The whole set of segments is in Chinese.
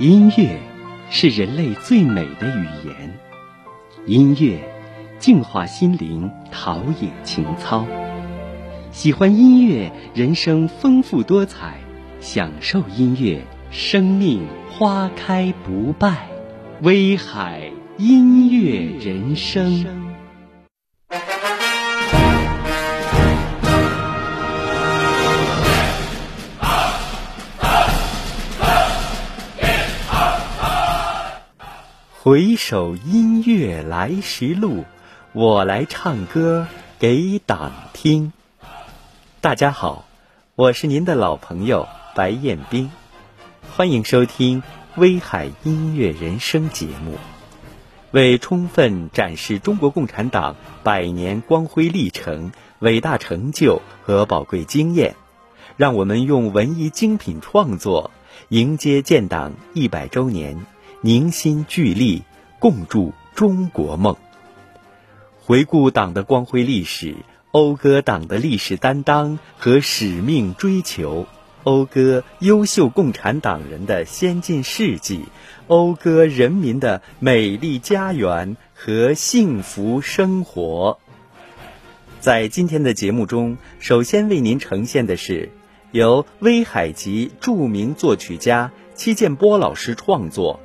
音乐是人类最美的语言，音乐净化心灵，陶冶情操。喜欢音乐，人生丰富多彩；享受音乐，生命花开不败。威海音乐人生。回首音乐来时路，我来唱歌给党听。大家好，我是您的老朋友白彦斌，欢迎收听《威海音乐人生》节目。为充分展示中国共产党百年光辉历程、伟大成就和宝贵经验，让我们用文艺精品创作迎接建党一百周年。凝心聚力，共筑中国梦。回顾党的光辉历史，讴歌党的历史担当和使命追求，讴歌优秀共产党人的先进事迹，讴歌人民的美丽家园和幸福生活。在今天的节目中，首先为您呈现的是由威海籍著名作曲家戚建波老师创作。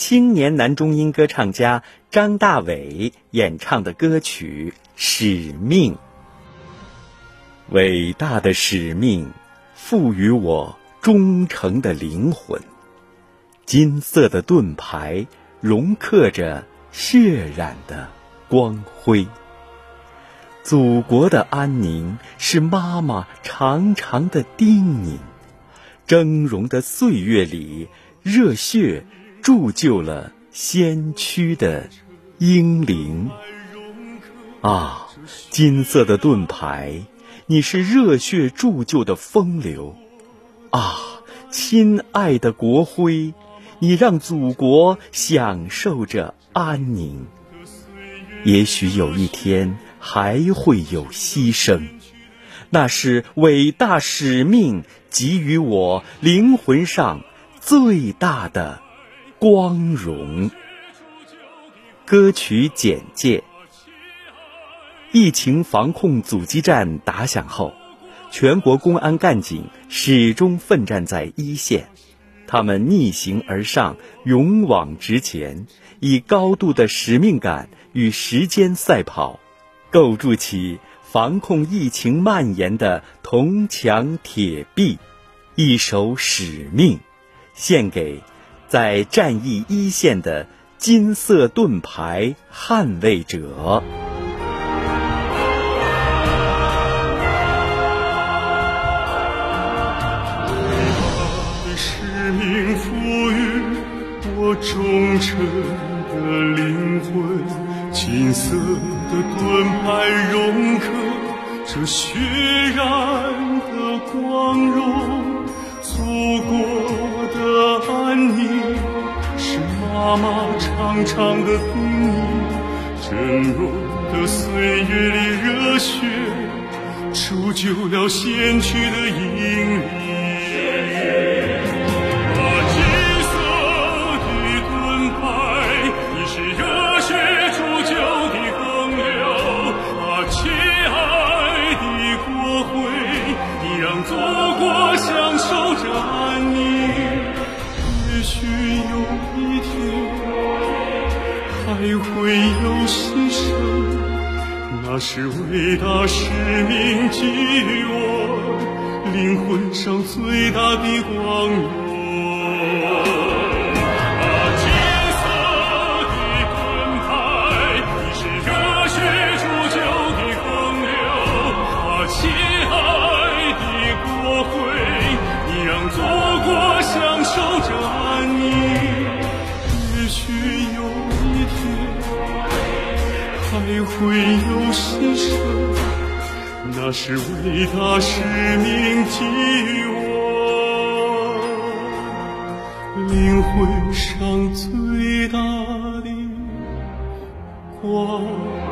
青年男中音歌唱家张大伟演唱的歌曲《使命》，伟大的使命赋予我忠诚的灵魂。金色的盾牌融刻着血染的光辉。祖国的安宁是妈妈长长的叮咛。峥嵘的岁月里，热血。铸就了先驱的英灵啊！金色的盾牌，你是热血铸就的风流啊！亲爱的国徽，你让祖国享受着安宁。也许有一天还会有牺牲，那是伟大使命给予我灵魂上最大的。光荣。歌曲简介：疫情防控阻击战打响后，全国公安干警始终奋战在一线。他们逆行而上，勇往直前，以高度的使命感与时间赛跑，构筑起防控疫情蔓延的铜墙铁壁。一首使命，献给。在战役一线的金色盾牌捍卫者，使命赋予我忠诚的灵魂，金色的盾牌融刻这血染的光荣，祖国的安宁。是妈妈长长的叮咛，峥嵘的岁月里，热血铸就了先驱的英灵。是伟大使命给予我灵魂上最大的光。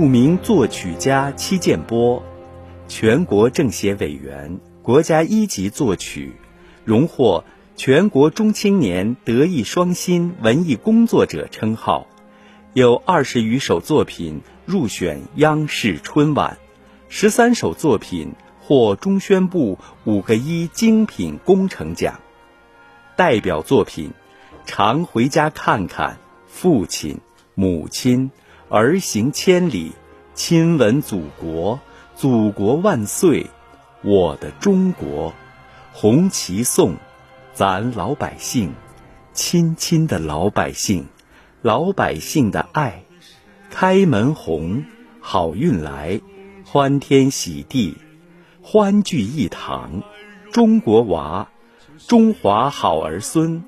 著名作曲家戚建波，全国政协委员、国家一级作曲，荣获全国中青年德艺双馨文艺工作者称号，有二十余首作品入选央视春晚，十三首作品获中宣部五个一精品工程奖。代表作品：常回家看看父亲、母亲。儿行千里，亲吻祖国，祖国万岁，我的中国，红旗颂，咱老百姓，亲亲的老百姓，老百姓的爱，开门红，好运来，欢天喜地，欢聚一堂，中国娃，中华好儿孙，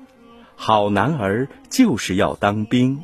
好男儿就是要当兵。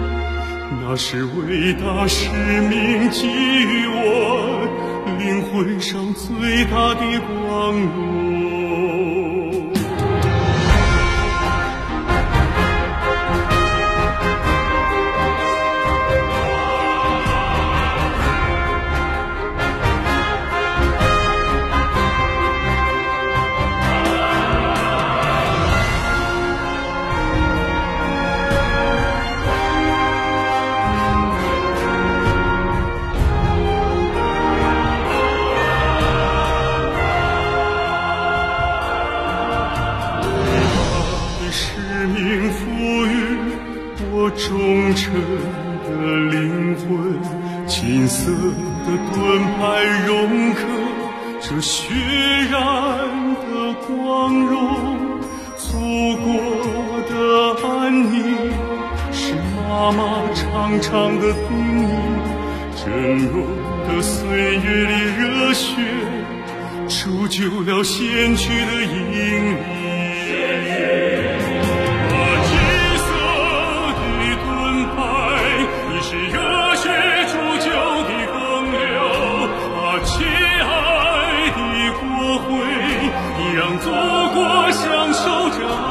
那是伟大使命给予我灵魂上最大的光荣。长的叮咛峥嵘的岁月里热血铸就了先驱的英烈啊金色的盾牌你是热血铸就的风流啊亲爱的国徽你让祖国享受着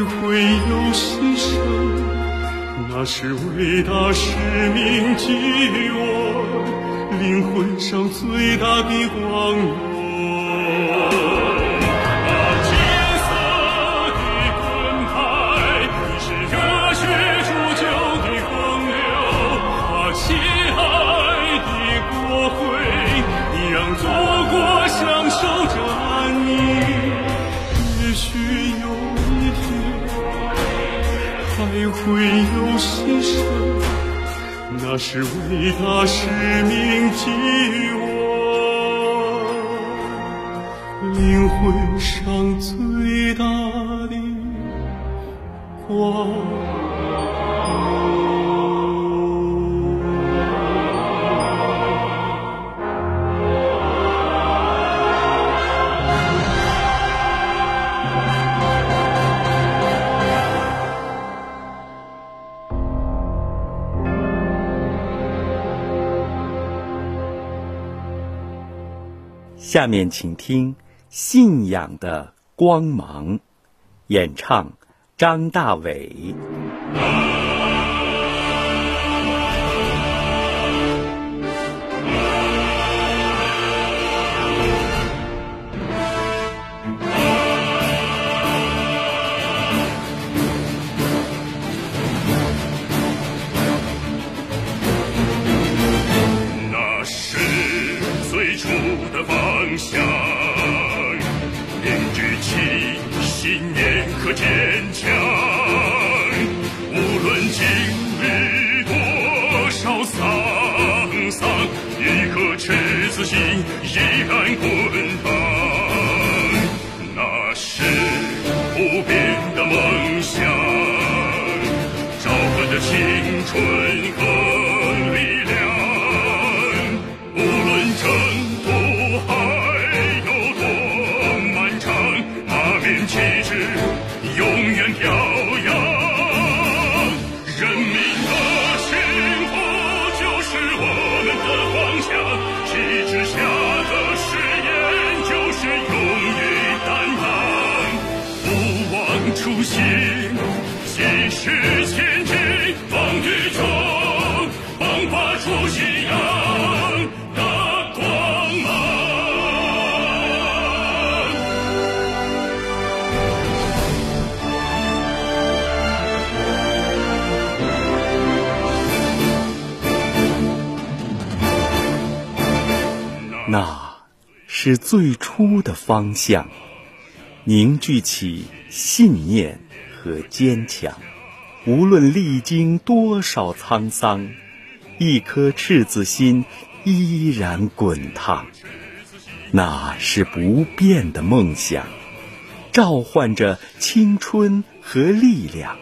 会有牺牲，那是伟大使命给予我灵魂上最大的光荣。会有牺牲，那是伟大使命给予我灵魂上最大的光。下面请听《信仰的光芒》，演唱张大伟。是最初的方向，凝聚起信念和坚强。无论历经多少沧桑，一颗赤子心依然滚烫。那是不变的梦想，召唤着青春和力量。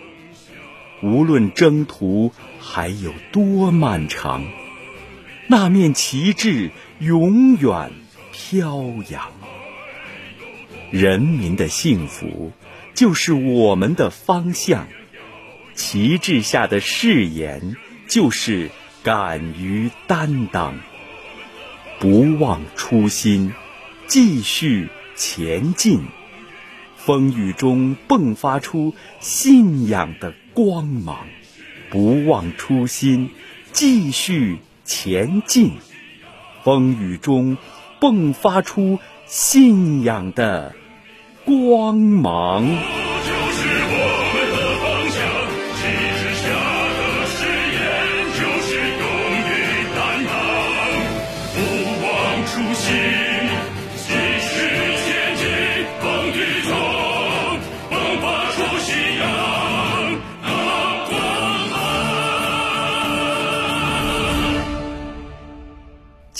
无论征途还有多漫长。那面旗帜永远飘扬，人民的幸福就是我们的方向，旗帜下的誓言就是敢于担当，不忘初心，继续前进，风雨中迸发出信仰的光芒，不忘初心，继续。前进，风雨中迸发出信仰的光芒。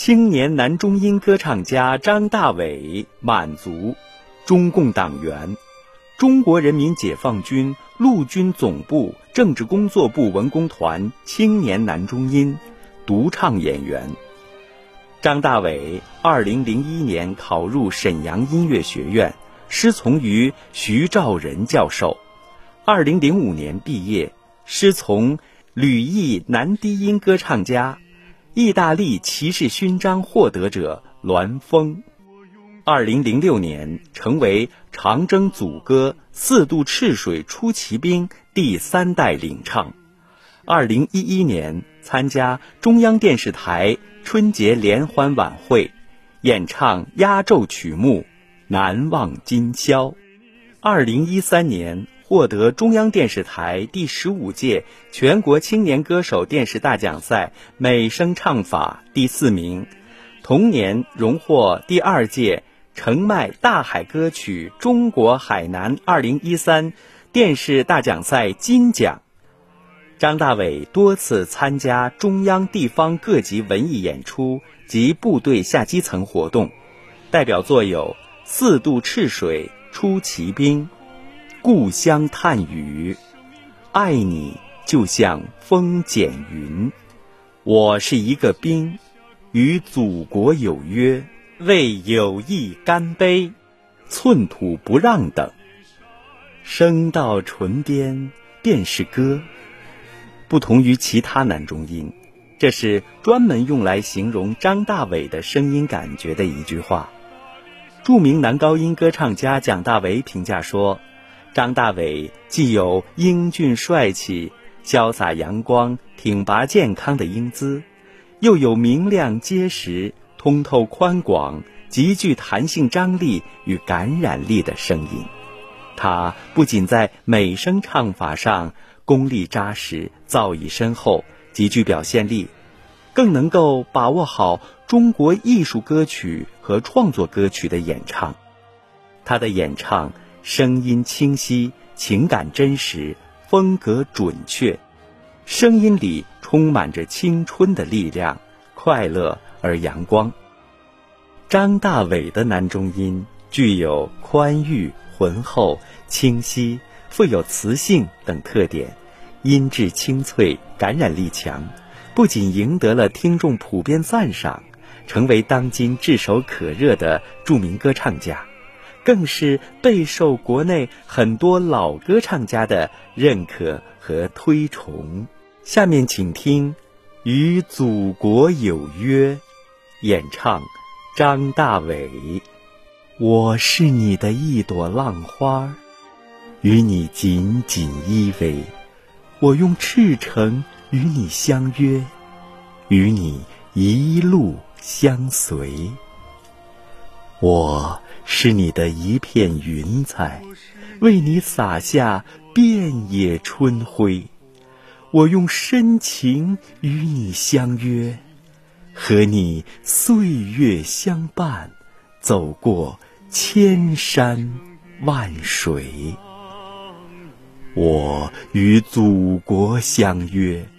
青年男中音歌唱家张大伟，满族，中共党员，中国人民解放军陆军总部政治工作部文工团青年男中音，独唱演员。张大伟，二零零一年考入沈阳音乐学院，师从于徐兆仁教授。二零零五年毕业，师从吕毅男低音歌唱家。意大利骑士勋章获得者栾峰，二零零六年成为长征组歌《四渡赤水出奇兵》第三代领唱。二零一一年参加中央电视台春节联欢晚会，演唱压轴曲目《难忘今宵》。二零一三年。获得中央电视台第十五届全国青年歌手电视大奖赛美声唱法第四名，同年荣获第二届澄迈大海歌曲中国海南二零一三电视大奖赛金奖。张大伟多次参加中央地方各级文艺演出及部队下基层活动，代表作有《四渡赤水出奇兵》。故乡叹雨，爱你就像风剪云。我是一个兵，与祖国有约，为友谊干杯，寸土不让等。声到唇边便是歌，不同于其他男中音，这是专门用来形容张大伟的声音感觉的一句话。著名男高音歌唱家蒋大为评价说。张大伟既有英俊帅气、潇洒阳光、挺拔健康的英姿，又有明亮结实、通透宽广、极具弹性张力与感染力的声音。他不仅在美声唱法上功力扎实、造诣深厚、极具表现力，更能够把握好中国艺术歌曲和创作歌曲的演唱。他的演唱。声音清晰，情感真实，风格准确，声音里充满着青春的力量，快乐而阳光。张大伟的男中音具有宽裕、浑厚、清晰、富有磁性等特点，音质清脆，感染力强，不仅赢得了听众普遍赞赏，成为当今炙手可热的著名歌唱家。更是备受国内很多老歌唱家的认可和推崇。下面请听《与祖国有约》，演唱张大伟。我是你的一朵浪花，与你紧紧依偎。我用赤诚与你相约，与你一路相随。我是你的一片云彩，为你洒下遍野春晖。我用深情与你相约，和你岁月相伴，走过千山万水。我与祖国相约，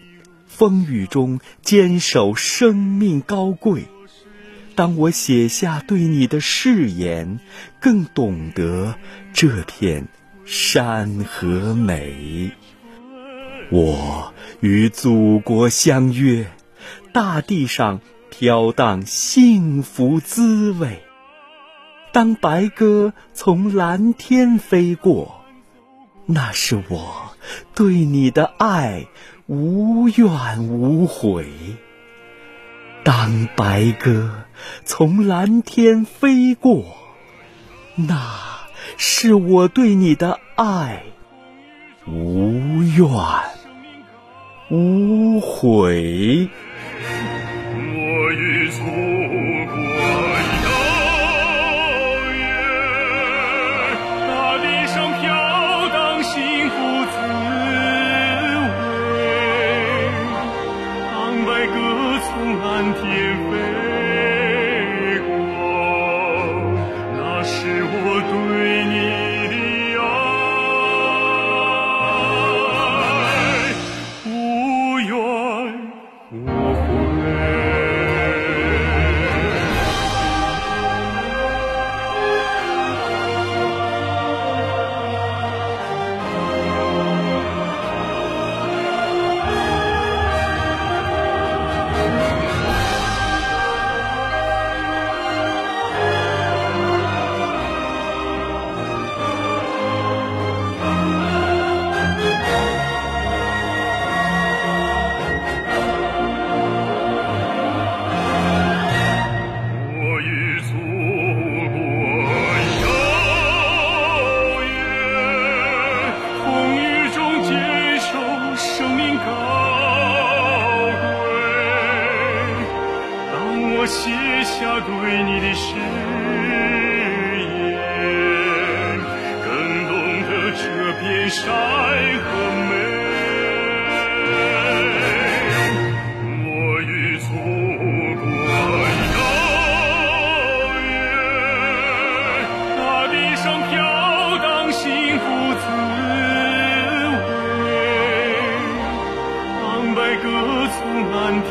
风雨中坚守生命高贵。当我写下对你的誓言，更懂得这片山河美。我与祖国相约，大地上飘荡幸福滋味。当白鸽从蓝天飞过，那是我对你的爱无怨无悔。当白鸽从蓝天飞过，那是我对你的爱无怨。无悔。我写下对你的誓言，更懂得这片山河美。我与祖国遥远，大地上飘荡幸福滋味。当白鸽从蓝天